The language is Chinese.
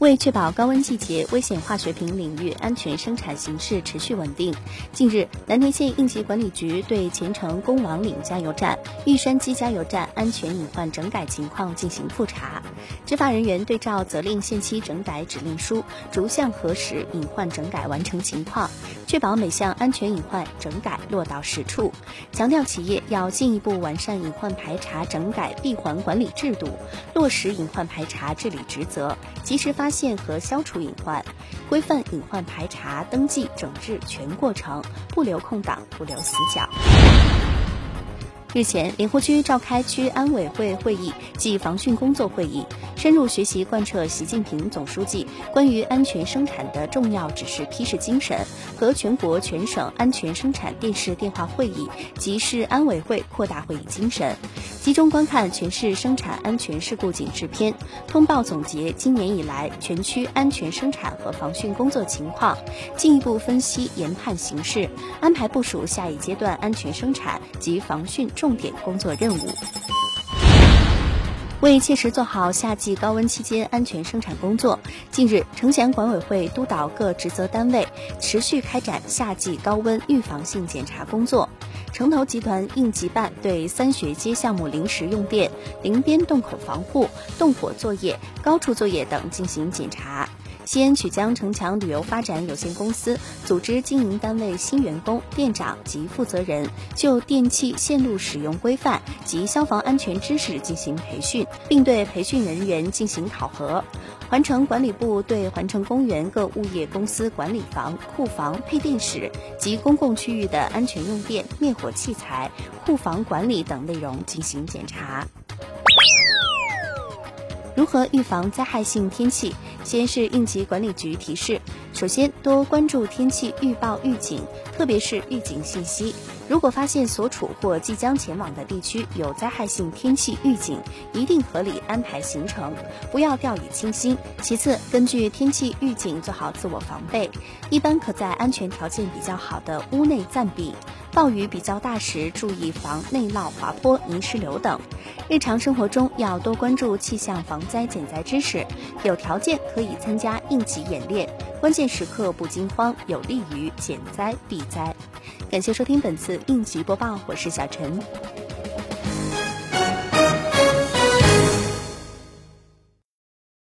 为确保高温季节危险化学品领域安全生产形势持续稳定，近日，南田县应急管理局对前程公王岭加油站、玉山基加油站安全隐患整改情况进行复查。执法人员对照责令限期整改指令书，逐项核实隐患整改完成情况，确保每项安全隐患整改落到实处。强调企业要进一步完善隐患排查整改闭环管理制度，落实隐患排查治理职责，及时发现和消除隐患，规范隐患排查登记整治全过程，不留空档，不留死角。日前，莲湖区召开区安委会会议暨防汛工作会议，深入学习贯彻习近平总书记关于安全生产的重要指示批示精神和全国全省安全生产电视电话会议及市安委会扩大会议精神，集中观看全市生产安全事故警示片，通报总结今年以来全区安全生产和防汛工作情况，进一步分析研判形势，安排部署下一阶段安全生产及防汛。重点工作任务。为切实做好夏季高温期间安全生产工作，近日，城乡管委会督导各职责单位持续开展夏季高温预防性检查工作。城投集团应急办对三学街项目临时用电、临边洞口防护、动火作业、高处作业等进行检查。西安曲江城墙旅游发展有限公司组织经营单位新员工、店长及负责人就电气线路使用规范及消防安全知识进行培训，并对培训人员进行考核。环城管理部对环城公园各物业公司管理房、库房、配电室及公共区域的安全用电、灭火器材、库房管理等内容进行检查。如何预防灾害性天气？先是应急管理局提示：首先，多关注天气预报预警，特别是预警信息。如果发现所处或即将前往的地区有灾害性天气预警，一定合理安排行程，不要掉以轻心。其次，根据天气预警做好自我防备，一般可在安全条件比较好的屋内暂避。暴雨比较大时，注意防内涝、滑坡、泥石流等。日常生活中要多关注气象防灾减灾知识，有条件可以参加应急演练，关键时刻不惊慌，有利于减灾避灾。感谢收听本次应急播报，我是小陈。